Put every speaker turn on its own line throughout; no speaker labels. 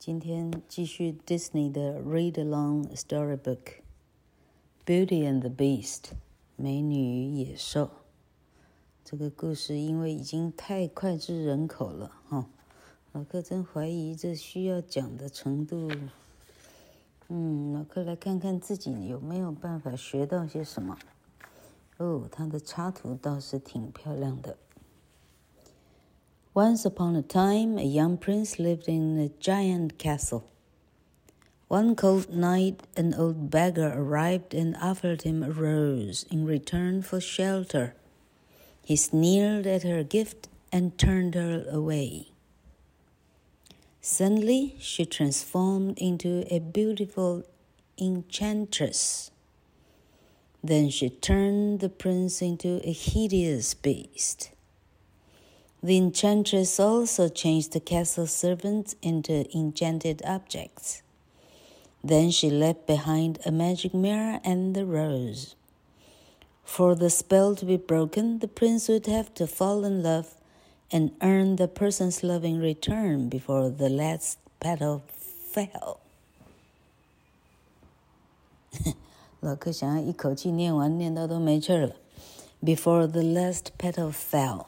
今天继续 Disney 的 Read Along Storybook，《Beauty and the Beast》美女与野兽。这个故事因为已经太脍炙人口了哈，老克真怀疑这需要讲的程度。嗯，老克来看看自己有没有办法学到些什么。哦，它的插图倒是挺漂亮的。Once upon a time, a young prince lived in a giant castle. One cold night, an old beggar arrived and offered him a rose in return for shelter. He sneered at her gift and turned her away. Suddenly, she transformed into a beautiful enchantress. Then she turned the prince into a hideous beast. The enchantress also changed the castle servants into enchanted objects. Then she left behind a magic mirror and the rose. For the spell to be broken, the prince would have to fall in love and earn the person's love in return before the last petal fell. 老克想要一口气念完，念到都没气儿了。Before the last petal fell.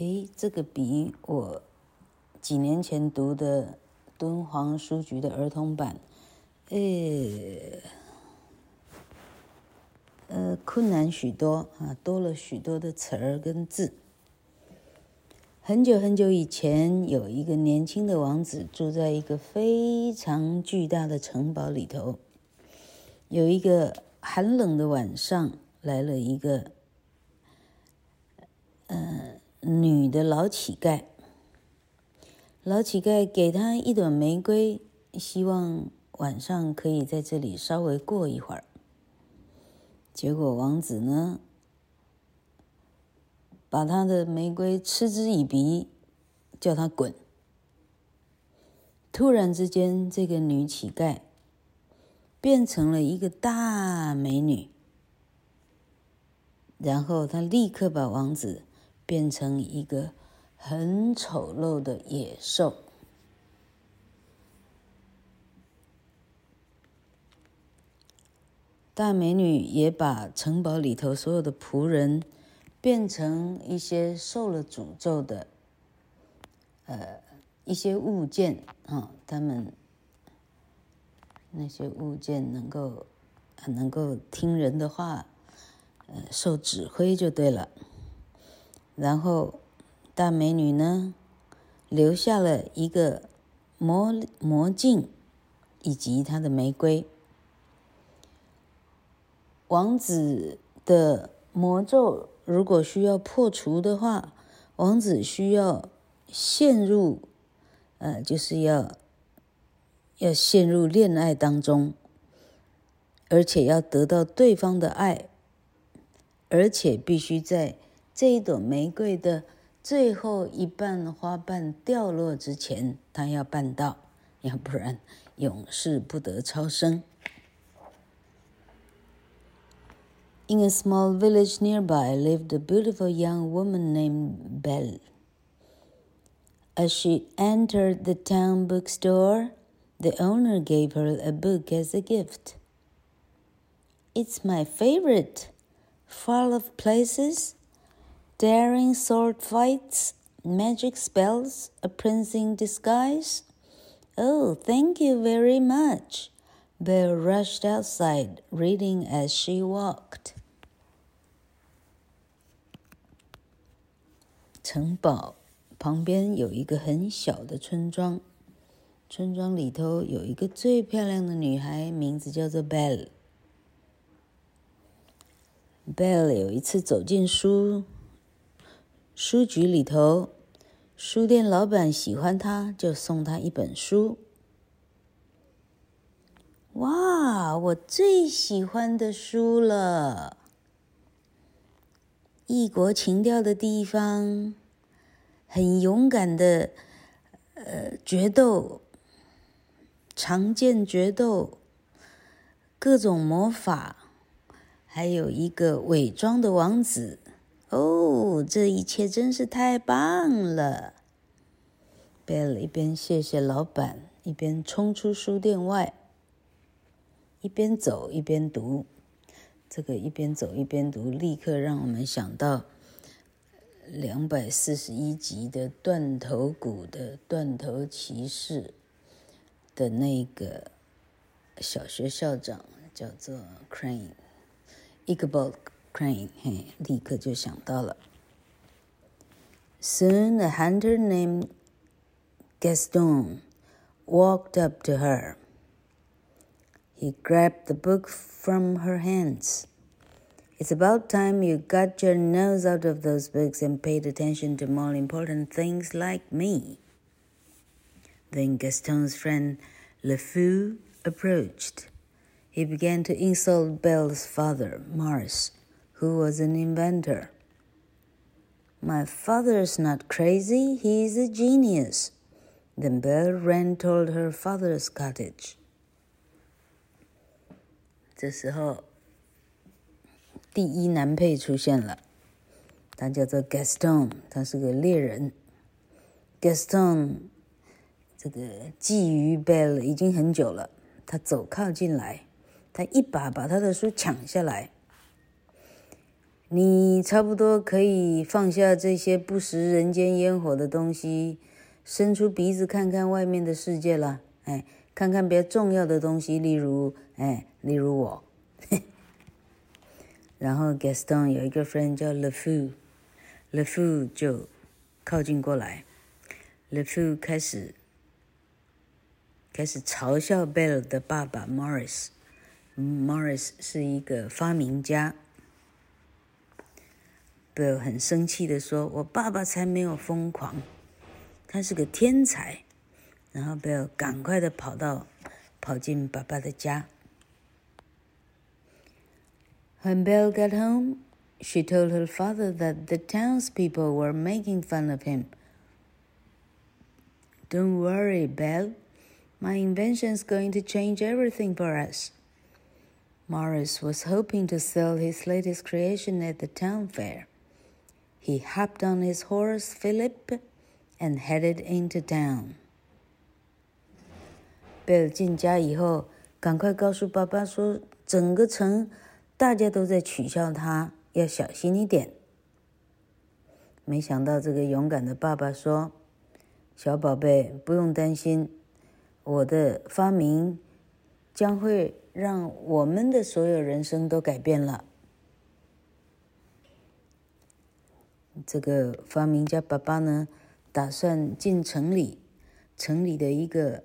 诶，这个比我几年前读的敦煌书局的儿童版，呃，呃，困难许多啊，多了许多的词儿跟字。很久很久以前，有一个年轻的王子住在一个非常巨大的城堡里头。有一个寒冷的晚上，来了一个，呃。女的老乞丐，老乞丐给他一朵玫瑰，希望晚上可以在这里稍微过一会儿。结果王子呢，把他的玫瑰嗤之以鼻，叫他滚。突然之间，这个女乞丐变成了一个大美女，然后他立刻把王子。变成一个很丑陋的野兽。大美女也把城堡里头所有的仆人变成一些受了诅咒的，呃，一些物件啊，他们那些物件能够能够听人的话，呃，受指挥就对了。然后，大美女呢，留下了一个魔魔镜，以及她的玫瑰。王子的魔咒如果需要破除的话，王子需要陷入，呃，就是要要陷入恋爱当中，而且要得到对方的爱，而且必须在。这一朵玫瑰的最后一瓣花瓣掉落之前，他要办到，要不然永世不得超生。In a small village nearby lived a beautiful young woman named Belle. As she entered the town bookstore, the owner gave her a book as a gift. It's my favorite, full of places daring sword fights, magic spells, a prince in disguise? Oh, thank you very much. Belle rushed outside, reading as she walked. 城堡旁边有一个很小的村庄，村庄里头有一个最漂亮的女孩，名字叫做 Belle。Belle 有一次走进书 书局里头，书店老板喜欢他，就送他一本书。哇，我最喜欢的书了！异国情调的地方，很勇敢的，呃，决斗，常见决斗，各种魔法，还有一个伪装的王子。哦，这一切真是太棒了！Bill 一边谢谢老板，一边冲出书店外，一边走一边读。这个一边走一边读，立刻让我们想到两百四十一集的断头谷的断头骑士的那个小学校长叫做 Crane，Ichabod Crane，嘿，立刻就想到了。Soon a hunter named Gaston walked up to her. He grabbed the book from her hands. It's about time you got your nose out of those books and paid attention to more important things like me. Then Gaston's friend Le Fou approached. He began to insult Belle's father, Morris, who was an inventor. My father's not crazy, he's a genius. Then Belle ran toward her father's cottage. 这时候，第一男配出现了，他叫做 Gaston，他是个猎人。Gaston 这个觊觎 Belle 已经很久了，他走靠近来，他一把把他的书抢下来。 你差不多可以放下这些不食人间烟火的东西，伸出鼻子看看外面的世界了。哎。看看比较重要的东西，例如，哎，例如我。然后 Gaston 有一个 friend 叫 Le Fou，Le Fou 就靠近过来，Le Fou 开始开始嘲笑 Bell 的爸爸 Morris。Morris 是一个发明家。Belle 很生气的说：“我爸爸才没有疯狂，他是个天才。”然后 Belle 赶快的跑到跑进爸爸的家。When Belle got home, she told her father that the townspeople were making fun of him. Don't worry, Belle. My invention is going to change everything for us. Maurice was hoping to sell his latest creation at the town fair. He hopped on his horse, Philip, and headed into town. 贝尔进家以后，赶快告诉爸爸说：“整个城大家都在取笑他，要小心一点。”没想到这个勇敢的爸爸说：“小宝贝，不用担心，我的发明将会让我们的所有人生都改变了。”这个发明家爸爸呢，打算进城里，城里的一个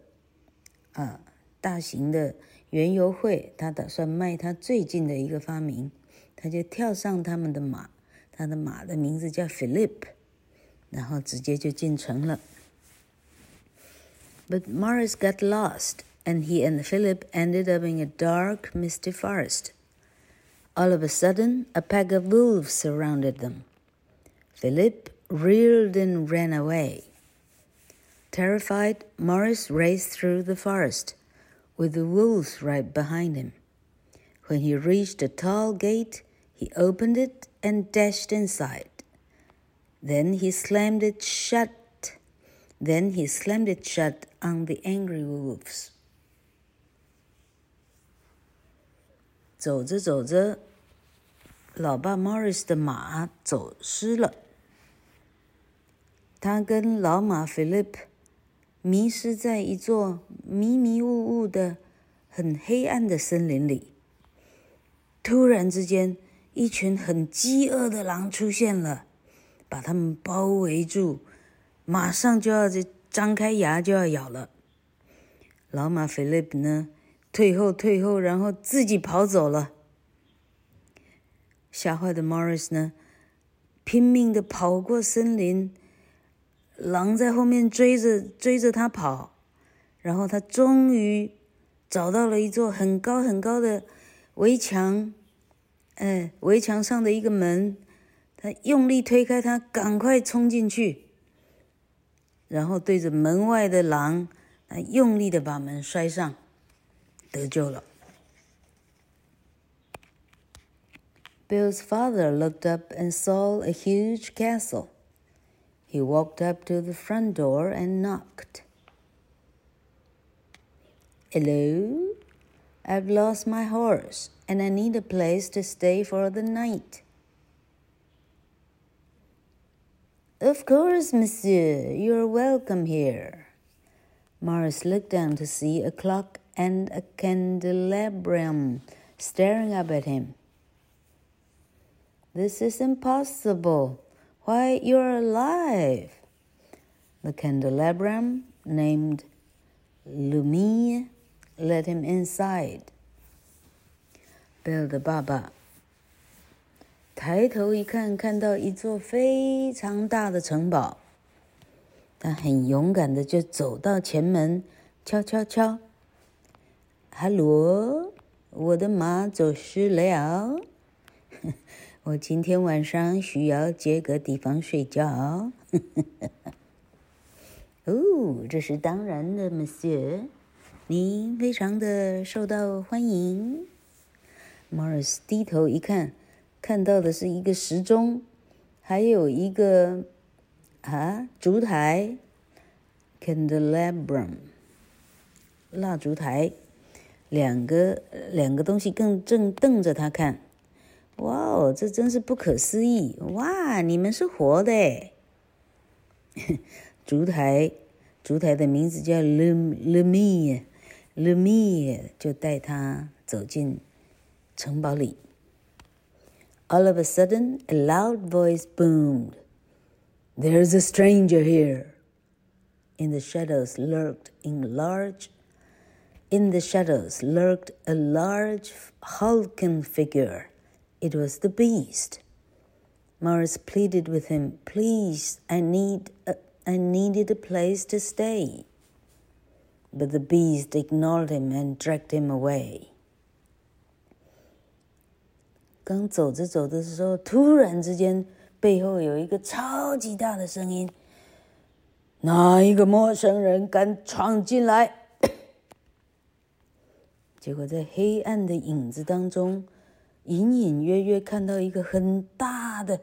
啊大型的园游会，他打算卖他最近的一个发明，他就跳上他们的马，他的马的名字叫 Philip，然后直接就进城了。But Maurice got lost, and he and Philip ended up in a dark, misty forest. All of a sudden, a pack of wolves surrounded them. Philip reeled and ran away. Terrified, Maurice raced through the forest, with the wolves right behind him. When he reached a tall gate, he opened it and dashed inside. Then he slammed it shut. Then he slammed it shut on the angry wolves. 走着走着，老爸 Maurice 的马走失了。他跟老马 Philip 迷失在一座迷迷雾雾的、很黑暗的森林里。突然之间，一群很饥饿的狼出现了，把他们包围住，马上就要这张开牙就要咬了。老马菲利普呢，退后退后，然后自己跑走了。吓坏的 Morris 呢，拼命的跑过森林。狼在后面追着追着他跑，然后他终于找到了一座很高很高的围墙，哎，围墙上的一个门，他用力推开它，赶快冲进去，然后对着门外的狼，他用力的把门摔上，得救了。Bill's father looked up and saw a huge castle. He walked up to the front door and knocked. Hello? I've lost my horse and I need a place to stay for the night. Of course, monsieur, you're welcome here. Maurice looked down to see a clock and a candelabrum staring up at him. This is impossible. Why, you're alive! The candelabrum, named Lumiere, let him inside. Belle 的爸爸抬头一看，看到一座非常大的城堡。他很勇敢的就走到前门，敲敲敲。哈罗，我的马走失了。我今天晚上需要借个地方睡觉。哦，这是当然的，Monsieur，您非常的受到欢迎。Morris 低头一看，看到的是一个时钟，还有一个啊烛台，candelabrum，蜡烛台。两个两个东西更正瞪着他看，哇哦，这真是不可思议！哇，你们是活的！烛台，烛台的名字叫 Lumie，Lumie 就带他走进城堡里。All of a sudden, a loud voice boomed. There's a stranger here. In the shadows lurked in large in the shadows lurked a large, hulking figure. It was the beast. Maurice pleaded with him, Please, I, need a, I needed a place to stay. But the beast ignored him and dragged him away. 刚走着走着的时候，突然之间，背后有一个超级大的声音：“哪一个陌生人敢闯进来？”结果在黑暗的影子当中，隐隐约约看到一个很大的、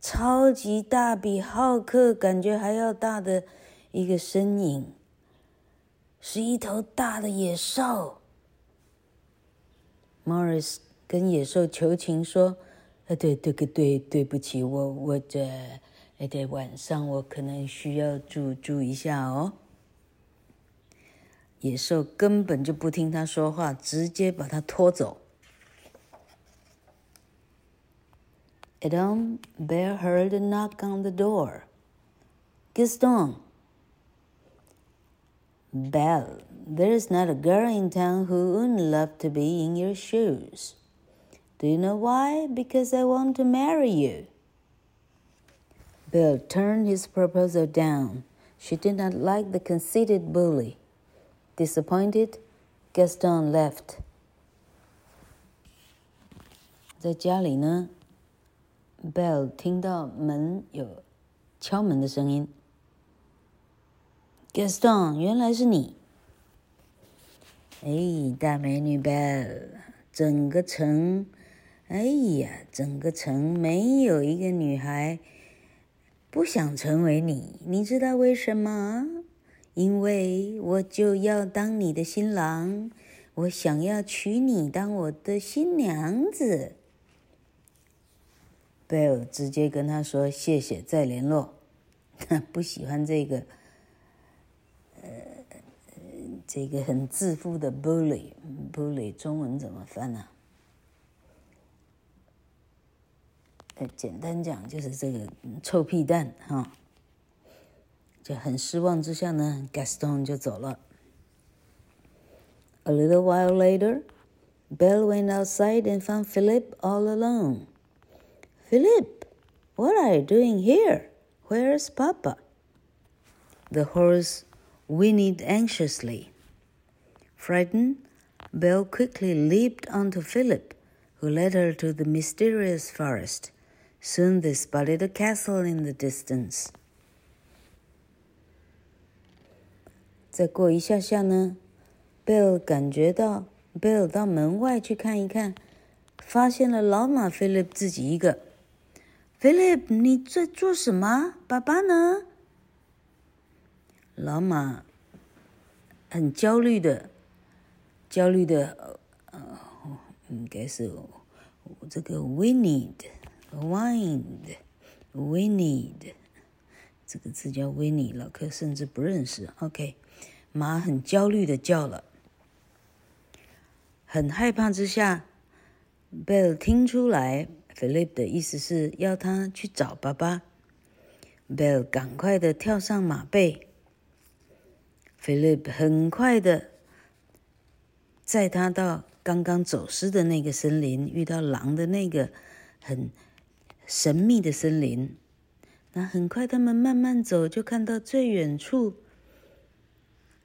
超级大，比浩克感觉还要大的一个身影，是一头大的野兽。Morris 跟野兽求情说：“呃，对，对，对，对不起，我，我这，呃，在晚上我可能需要住住一下哦。”野兽根本就不听他说话，直接把他拖走。Adam um, Belle heard a knock on the door. Gaston! Belle, there is not a girl in town who wouldn't love to be in your shoes. Do you know why? Because I want to marry you. Belle turned his proposal down. She did not like the conceited bully. Disappointed, Gaston left. 在家里呢，Bell 听到门有敲门的声音。Gaston，原来是你！哎，大美女 Bell，整个城，哎呀，整个城没有一个女孩不想成为你，你知道为什么？因为我就要当你的新郎，我想要娶你当我的新娘子。贝尔直接跟他说：“谢谢，再联络。”他不喜欢这个，呃，这个很自负的 bully，bully 中文怎么翻呢？简单讲就是这个臭屁蛋哈。就很失望之下呢，Gaston 就走了。A little while later, Bell went outside and found Philip all alone. Philip, what are you doing here? Where's Papa? The horse whinnied anxiously. Frightened, Belle quickly leaped onto Philip, who led her to the mysterious forest. Soon they spotted a castle in the distance. 再过一下下呢，Belle 感觉到 Belle 到门外去看一看，发现了老马菲利普自己一个。Philip，你在做什么？爸爸呢？老马很焦虑的，焦虑的，呃，应该是这个 whinnied，whined，whinnied，这个字叫 whinny，老柯甚至不认识。OK，马很焦虑的叫了，很害怕之下，Bell 听出来 Philip 的意思是要他去找爸爸。Bell 赶快的跳上马背，Philip 很快的载他到刚刚走失的那个森林，遇到狼的那个很神秘的森林。那很快，他们慢慢走，就看到最远处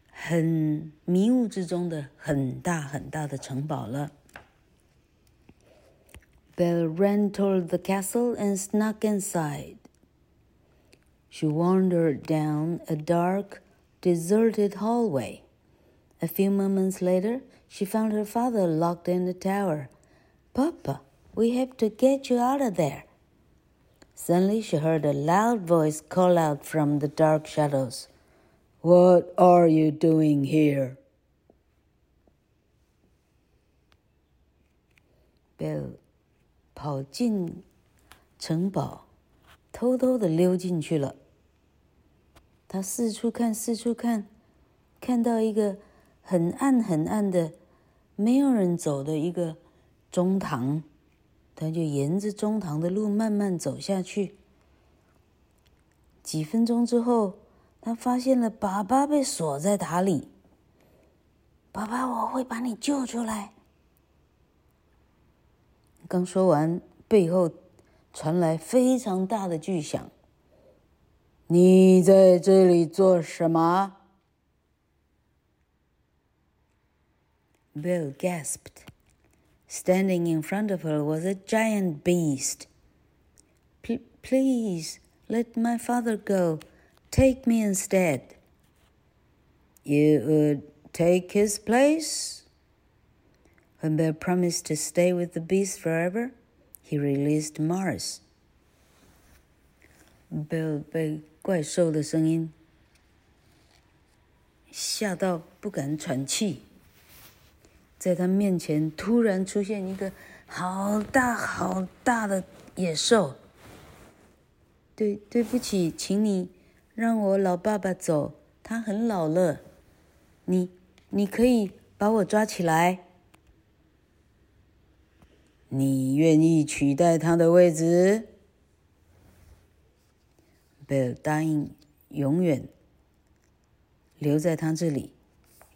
很迷雾之中的很大很大的城堡了。Belle ran toward the castle and snuck inside. She wandered down a dark, deserted hallway. A few moments later, she found her father locked in the tower. Papa, we have to get you out of there. Suddenly, she heard a loud voice call out from the dark shadows. What are you doing here? Belle 跑进城堡，偷偷的溜进去了。他四处看，四处看，看到一个很暗很暗的、没有人走的一个中堂，他就沿着中堂的路慢慢走下去。几分钟之后，他发现了爸爸被锁在塔里。爸爸，我会把你救出来。刚说完，背后传来非常大的巨响。你在这里做什么？Belle gasped. Standing in front of her was a giant beast. Please let my father go. Take me instead. You would take his place? When Bill promised to stay with the beast forever, he released Morris. Bill 被怪兽的声音吓到不敢喘气，在他面前突然出现一个好大好大的野兽。对，对不起，请你让我老爸爸走，他很老了。你，你可以把我抓起来。你愿意取代他的位置？贝尔答应永远留在他这里，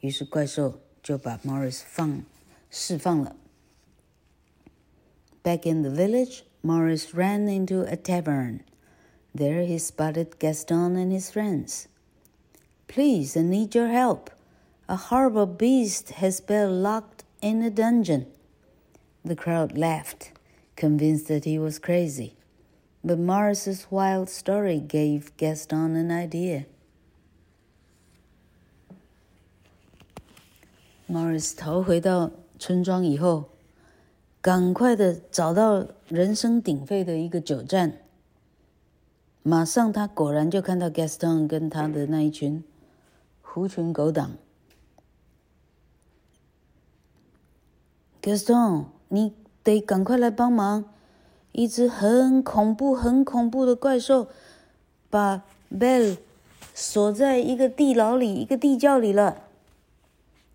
于是怪兽就把 Maurice 放释放了。Back in the village, Maurice ran into a tavern. There he spotted Gaston and his friends. Please, I need your help. A horrible beast has been locked in a dungeon. The crowd laughed, convinced that he was crazy. But Maurice's wild story gave Gaston an idea. Maurice 逃回到村庄以后，赶快的找到人声鼎沸的一个酒站。马上，他果然就看到 Gaston 跟他的那一群狐群狗党。Gaston。你得赶快来帮忙！一只很恐怖、很恐怖的怪兽，把 Bell 锁在一个地牢里、一个地窖里了。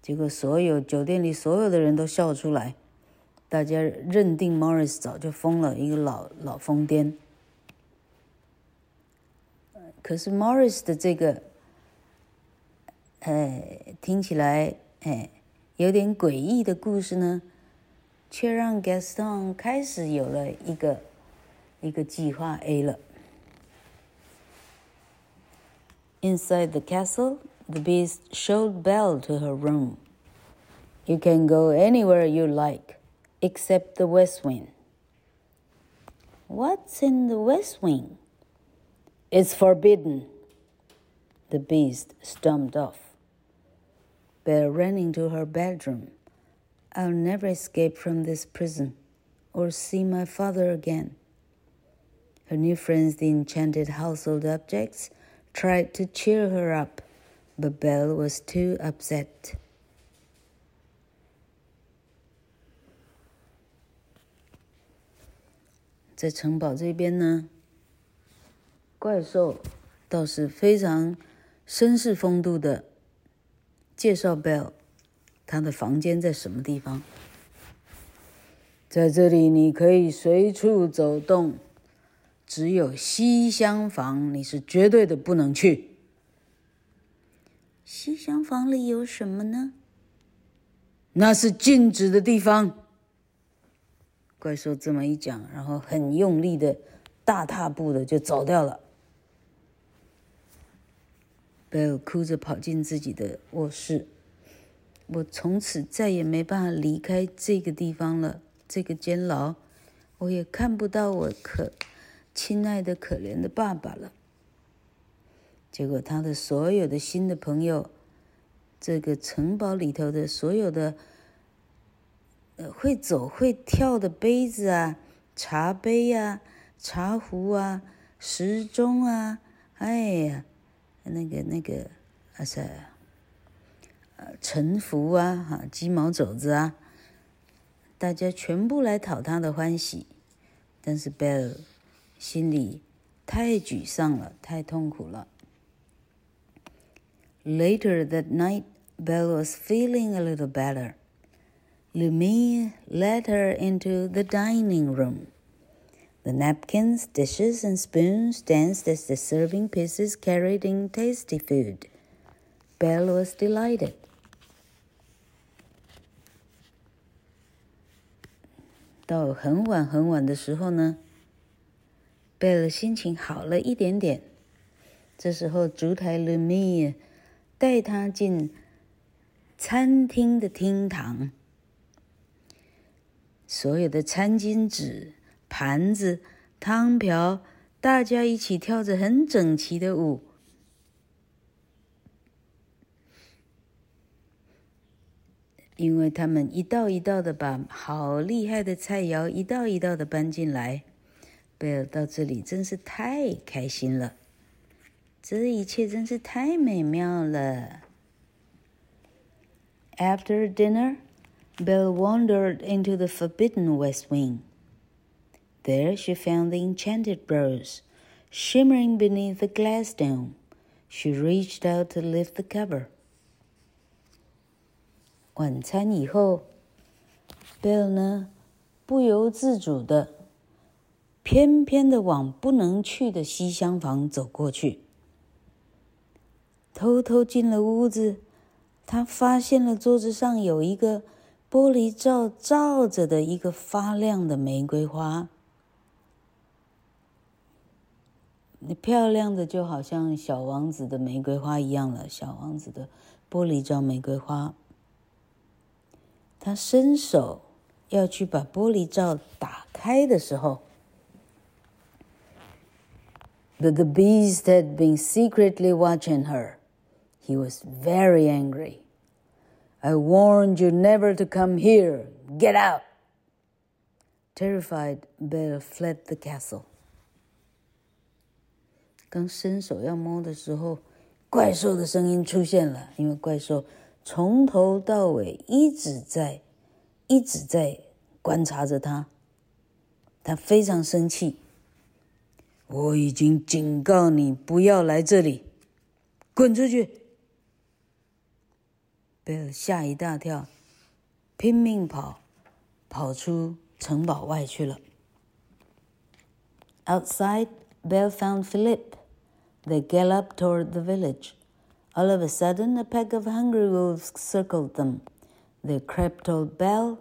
结果，所有酒店里所有的人都笑出来，大家认定 Morris 早就疯了，一个老老疯癫。可是 Morris 的这个，哎，听起来哎有点诡异的故事呢。却让 Gaston 开始有了一个一个计划 A 了。Inside the castle, the beast showed Belle to her room. You can go anywhere you like, except the west wing. What's in the west wing? It's forbidden. The beast stormed off. Belle ran into her bedroom. I'll never escape from this prison or see my father again. Her new friends, the enchanted household objects, tried to cheer her up, but Belle was too upset. Belle 他的房间在什么地方。在这里你可以随处走动，只有西厢房你是绝对的不能去。西厢房里有什么呢？那是禁止的地方。怪兽这么一讲，然后很用力的大踏步的就走掉了。贝尔哭着跑进自己的卧室。我从此再也没办法离开这个地方了，这个监牢，我也看不到我可亲爱的、可怜的爸爸了。结果，他的所有的新的朋友，这个城堡里头的所有的，会走会跳的杯子啊、茶杯呀、茶壶啊、时钟啊，哎呀，那个那个，啊塞，呃，臣服啊，哈，鸡毛肘子啊，大家全部来讨他的欢喜。但是贝尔心里太沮丧了，太痛苦了。Later that night, Belle was feeling a little better. Lumiere led her into the dining room. The napkins, dishes, and spoons danced as the serving pieces carried in tasty food. Belle was delighted. 到很晚很晚的时候呢，贝尔心情好了一点点。这时候，烛台勒米耶带他进餐厅的厅堂，所有的餐巾纸、盘子、汤瓢，大家一起跳着很整齐的舞，因为他们一道一道的把好厉害的菜肴一道一道的搬进来。贝尔到这里真是太开心了。这一切真是太美妙了。After dinner, Belle wandered into the forbidden west wing. There she found the enchanted rose, shimmering beneath the glass dome. She reached out to lift the cover. 晚餐以后，Belle 呢，不由自主的，偏偏的往不能去的西厢房走过去。偷偷进了屋子，他发现了桌子上有一个玻璃罩罩着的一个发亮的玫瑰花，你漂亮的就好像小王子的玫瑰花一样了。小王子的玻璃罩玫瑰花，他伸手要去把玻璃罩打开的时候，But the beast had been secretly watching her. He was very angry. I warned you never to come here. Get out! Terrified, Belle fled the castle. 刚伸手要摸的时候，怪兽的声音出现了，因为怪兽。从头到尾一直在、一直在观察着他，他非常生气。我已经警告你不要来这里，滚出去！贝尔吓一大跳，拼命跑，跑出城堡外去了。Outside, Bell found Philip. They galloped toward the village. All of a sudden, a pack of hungry wolves circled them. They crept toward Belle,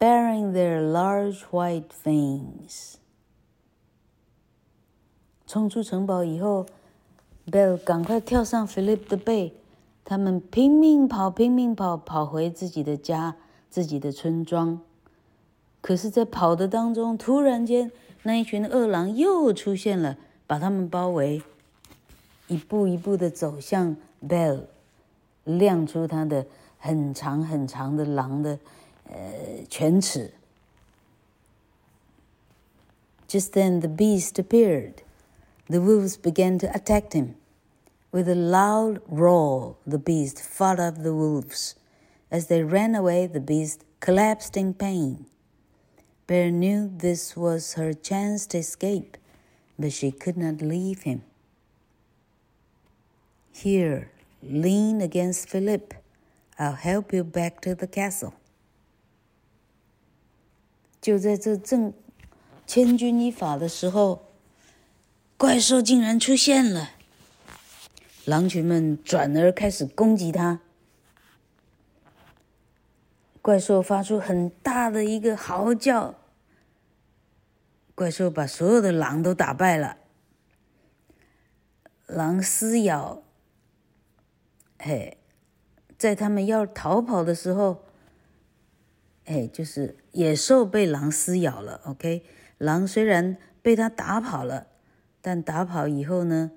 bearing their large white fangs. 冲出城堡以后，Belle 赶快跳上 Philip 的背，他们拼命跑，拼命跑，跑回自己的家，自己的村庄。可是，在跑的当中，突然间，那一群饿狼又出现了，把他们包围。一步一步的走向 Belle, 亮出他的很长很长的狼的，呃，犬齿。Just then the beast appeared. The wolves began to attack him. With a loud roar, the beast fought off the wolves. As they ran away, the beast collapsed in pain. Belle knew this was her chance to escape, but she could not leave him. Here, lean against Philip. I'll help you back to the castle. 就在这正千钧一发的时候，怪兽竟然出现了。狼群们转而开始攻击他。怪兽发出很大的一个嚎叫。怪兽把所有的狼都打败了。狼撕咬，嘿，在他们要逃跑的时候，哎，就是野兽被狼撕咬了。OK，狼虽然被他打跑了，但打跑以后呢？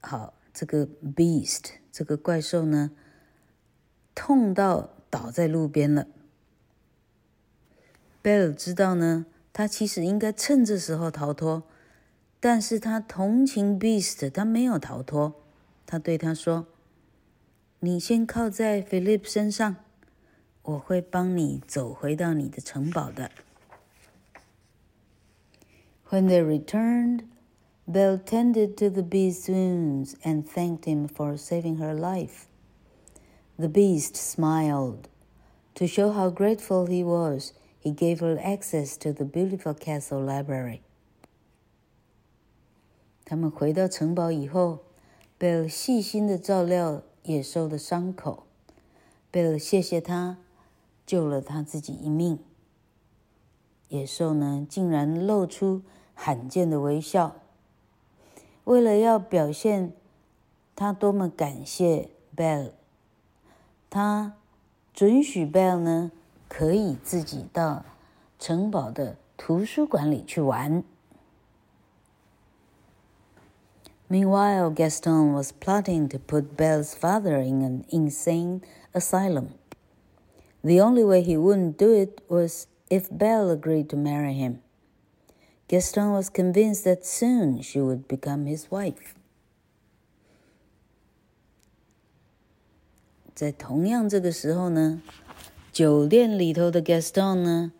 好，这个 beast 这个怪兽呢，痛到倒在路边了。贝尔知道呢，他其实应该趁这时候逃脱，但是他同情 beast，他没有逃脱。他对他说：“你先靠在 Philip 身上，我会帮你走回到你的城堡的。” When they returned. Belle tended to the beast's wounds and thanked him for saving her life. The beast smiled. To show how grateful he was, he gave her access to the beautiful castle library. 他们回到城堡以后， 贝尔细心的照料野兽的伤口。贝尔谢谢他，救了他自己一命。野兽呢，竟然露出罕见的微笑。为了要表现他多么感谢 Bell，他准许 Bell 呢可以自己到城堡的图书馆里去玩。Meanwhile, Gaston was plotting to put Belle's father in an insane asylum. The only way he wouldn't do it was if Belle agreed to marry him. Gaston was convinced that soon she would become his wife. 在同样这个时候呢，酒店里头的 Gaston 呢，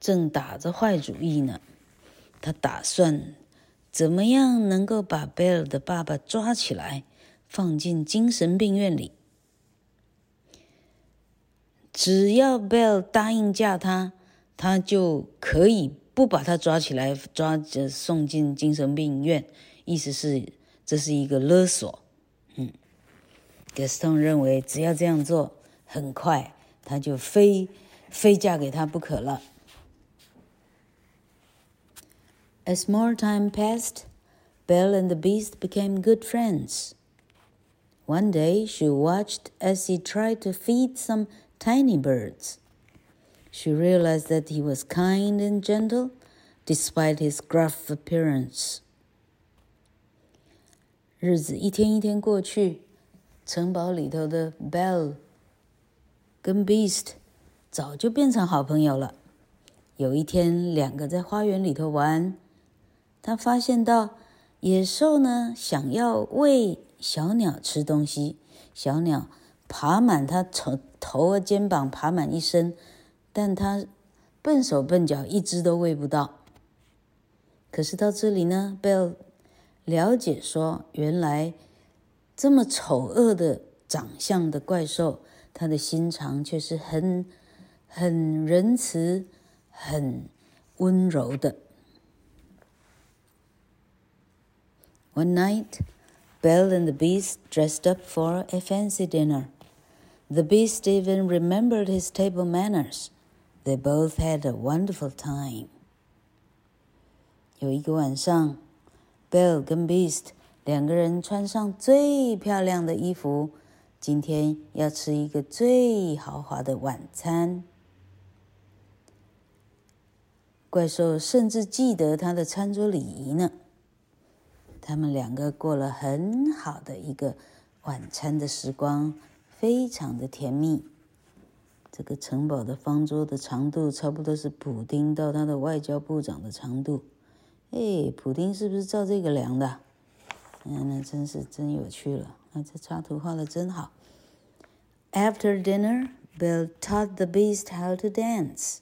正打着坏主意呢。他打算 怎么样能够把贝尔的爸爸抓起来，放进精神病院里。只要贝尔答应嫁他，他就可以不把他抓起来，抓着送进精神病院，意思是这是一个勒索。嗯，Gaston 认为只要这样做，很快他就非非嫁给他不可了。As more time passed, Belle and the Beast became good friends. One day she watched as he tried to feed some tiny birds. She realized that he was kind and gentle despite his gruff appearance. 日子一天一天过去，城堡里头的 Belle 跟 Beast 早就变成好朋友了。有一天，两个在花园里头玩，他发现到野兽呢想要喂小鸟吃东西，小鸟爬满它头头和肩膀，爬满一身。但它笨手笨脚，一只都喂不到。可是到这里呢，贝尔了解说，原来这么丑恶的长相的怪兽，他的心肠却是很很仁慈、很温柔的。One night, Belle and the Beast dressed up for a fancy dinner. The Beast even remembered his table manners. They both had a wonderful time. 有一个晚上，Bell 跟 Beast 两个人穿上最漂亮的衣服，今天要吃一个最豪华的晚餐。怪兽甚至记得他的餐桌礼仪呢。 他们两个过了很好的一个晚餐的时光，非常的甜蜜。这个城堡的方桌的长度差不多是普丁到他的外交部长的长度。哎，普丁是不是照这个量的？嗯，那真是真有趣了。那这插图画的真好。After dinner, Belle taught the beast how to dance.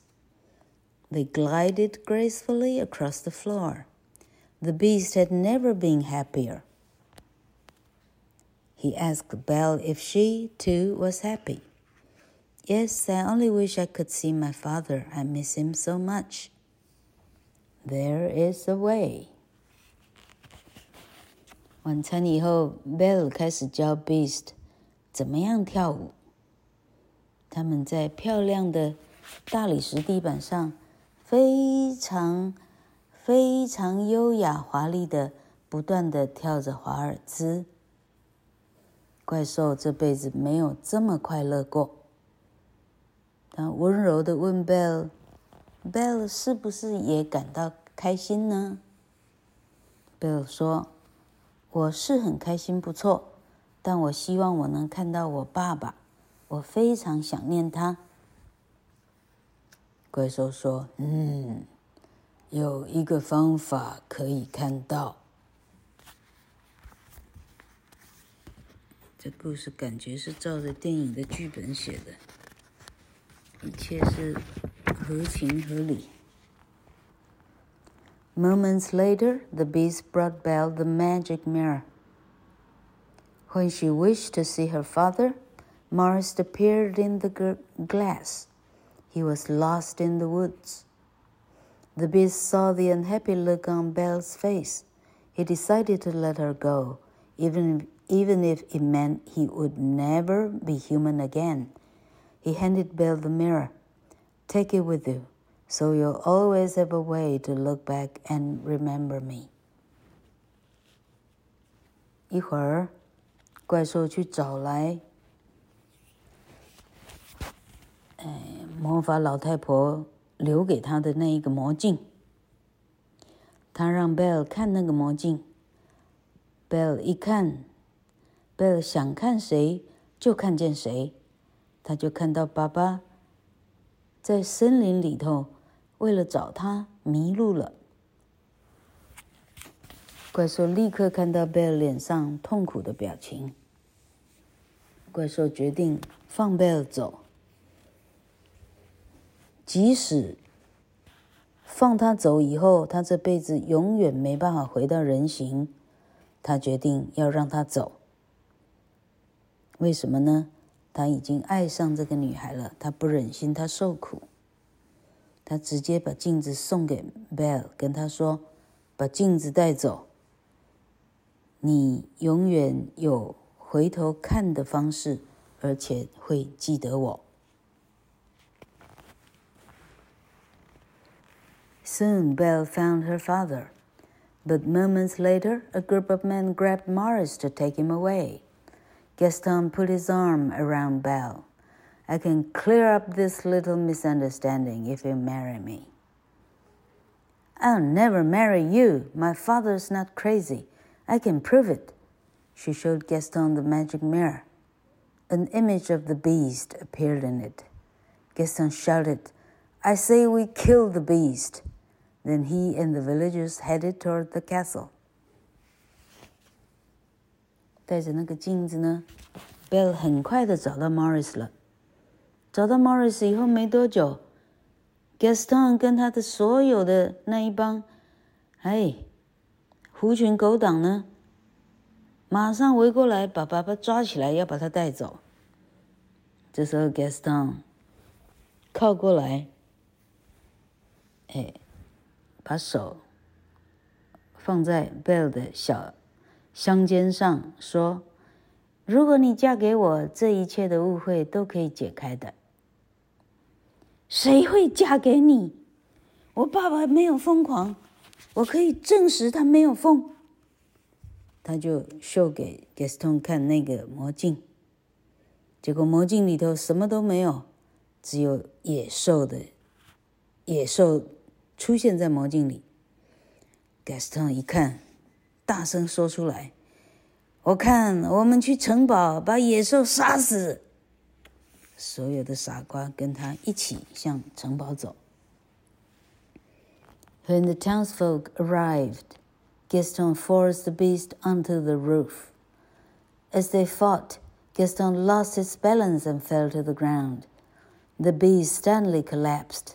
They glided gracefully across the floor. The beast had never been happier. He asked Belle if she, too, was happy. Yes, I only wish I could see my father. I miss him so much. There is a way. 晚餐以后，Belle 开始教 Beast 怎么样跳舞。他们在漂亮的大理石地板上非常非常优雅华丽的，不断的跳着华尔兹。怪兽这辈子没有这么快乐过。他温柔的问 Bell：“Bell 是不是也感到开心呢？”Bell 说：“我是很开心，不错，但我希望我能看到我爸爸。”我非常想念他。怪兽说：“嗯，有一个方法可以看到。这故事感觉是照着电影的剧本写的，一切是合情合理。Moments later, the beast brought Belle the magic mirror. When she wished to see her father, Maurice appeared in the glass. He was lost in the woods. The beast saw the unhappy look on Belle's face. He decided to let her go, even if, even if it meant he would never be human again. He handed Belle the mirror. Take it with you, so you'll always have a way to look back and remember me. 一会儿，怪兽去找来哎，魔法老太婆 留给他的那一个魔镜，他让贝尔看那个魔镜。贝尔一看贝尔想看谁就看见谁，他就看到爸爸在森林里头，为了找他迷路了。怪兽立刻看到贝尔脸上痛苦的表情，怪兽决定放贝尔走。即使放他走以后，他这辈子永远没办法回到人形。他决定要让他走。为什么呢？他已经爱上这个女孩了，他不忍心她受苦。他直接把镜子送给 Bell，跟他说：“把镜子带走，你永远有回头看的方式，而且会记得我。” Soon Belle found her father, but moments later a group of men grabbed Maurice to take him away. Gaston put his arm around Belle. I can clear up this little misunderstanding if you marry me. I'll never marry you. My father's not crazy. I can prove it. She showed Gaston the magic mirror. An image of the beast appeared in it. Gaston shouted, I say we kill the beast. Then he and the villagers headed toward the castle. 带着那个镜子呢，Bill 很快的找到 Morris 了。找到 Morris 以后没多久，Gaston 跟他的所有的那一帮，哎，狐群狗党呢，马上围过来，把爸爸抓起来，要把他带走。这时候 Gaston 靠过来，哎。把手放在 Bell 的小香肩上，说：“如果你嫁给我，这一切的误会都可以解开的。”谁会嫁给你？我爸爸没有疯狂，我可以证实他没有疯。他就秀给 Gaston 看那个魔镜，结果魔镜里头什么都没有，只有野兽的野兽。出现在魔镜里，Gaston 一看，大声说出来：“我看我们去城堡把野兽杀死。”所有的傻瓜跟他一起向城堡走。When the townsfolk arrived, Gaston forced the beast onto the roof. As they fought, Gaston lost his balance and fell to the ground. The beast suddenly collapsed.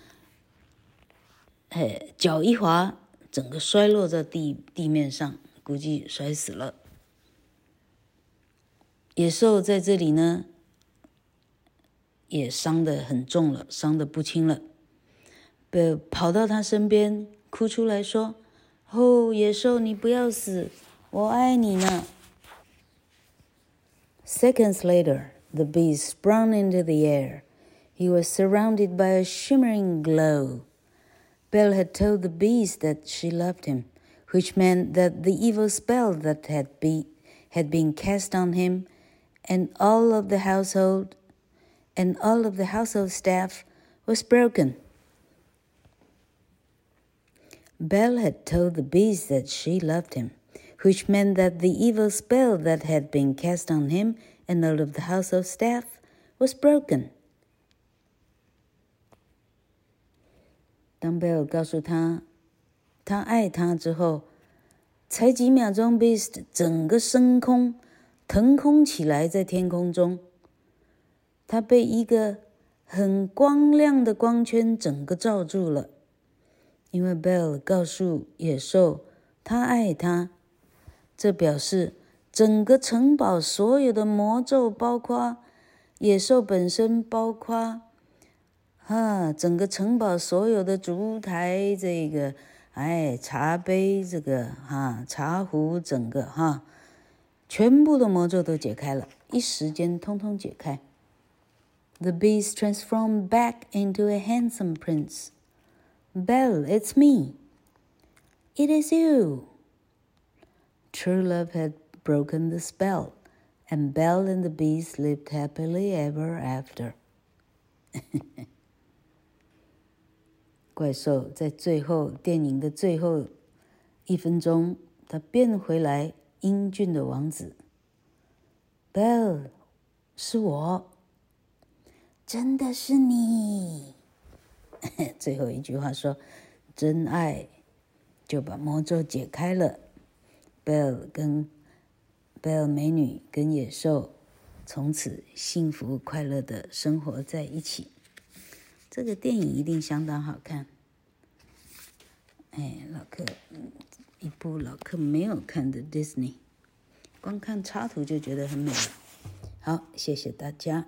哎，脚一滑，整个摔落在地地面上，估计摔死了。野兽在这里呢，也伤得很重了，伤得不轻了。被跑到他身边，哭出来说：“哦，野兽，你不要死，我爱你呢。” Seconds later. The beast sprung into the air. He was surrounded by a shimmering glow. Belle had told the beast that she loved him, which meant that the evil spell that had, be, had been cast on him and all of the household and all of the household staff was broken. Belle had told the beast that she loved him, which meant that the evil spell that had been cast on him and all of the household staff was broken. 当贝尔告诉他他爱他之后，才几秒钟，Beast 整个升空，腾空起来，在天空中，他被一个很光亮的光圈整个罩住了。因为贝尔告诉野兽他爱他，这表示。整个城堡所有的魔咒，包括野兽本身，包括哈，整个城堡所有的烛台，这个哎，茶杯，这个哈，茶壶，整个哈，全部的魔咒都解开了，一时间通通解开。The beast transformed back into a handsome prince. Belle, it's me. It is you. True love had broken the spell, and Belle and the Beast lived happily ever after. 怪兽在最后电影的最后一分钟，他变回来英俊的王子。Bell，是我，真的是你。最后一句话说：“真爱就把魔咒解开了。”Belle 跟贝尔美女跟野兽从此幸福快乐的生活在一起。这个电影一定相当好看。哎，老客，一部老客没有看的 Disney，光看插图就觉得很美了。好，谢谢大家。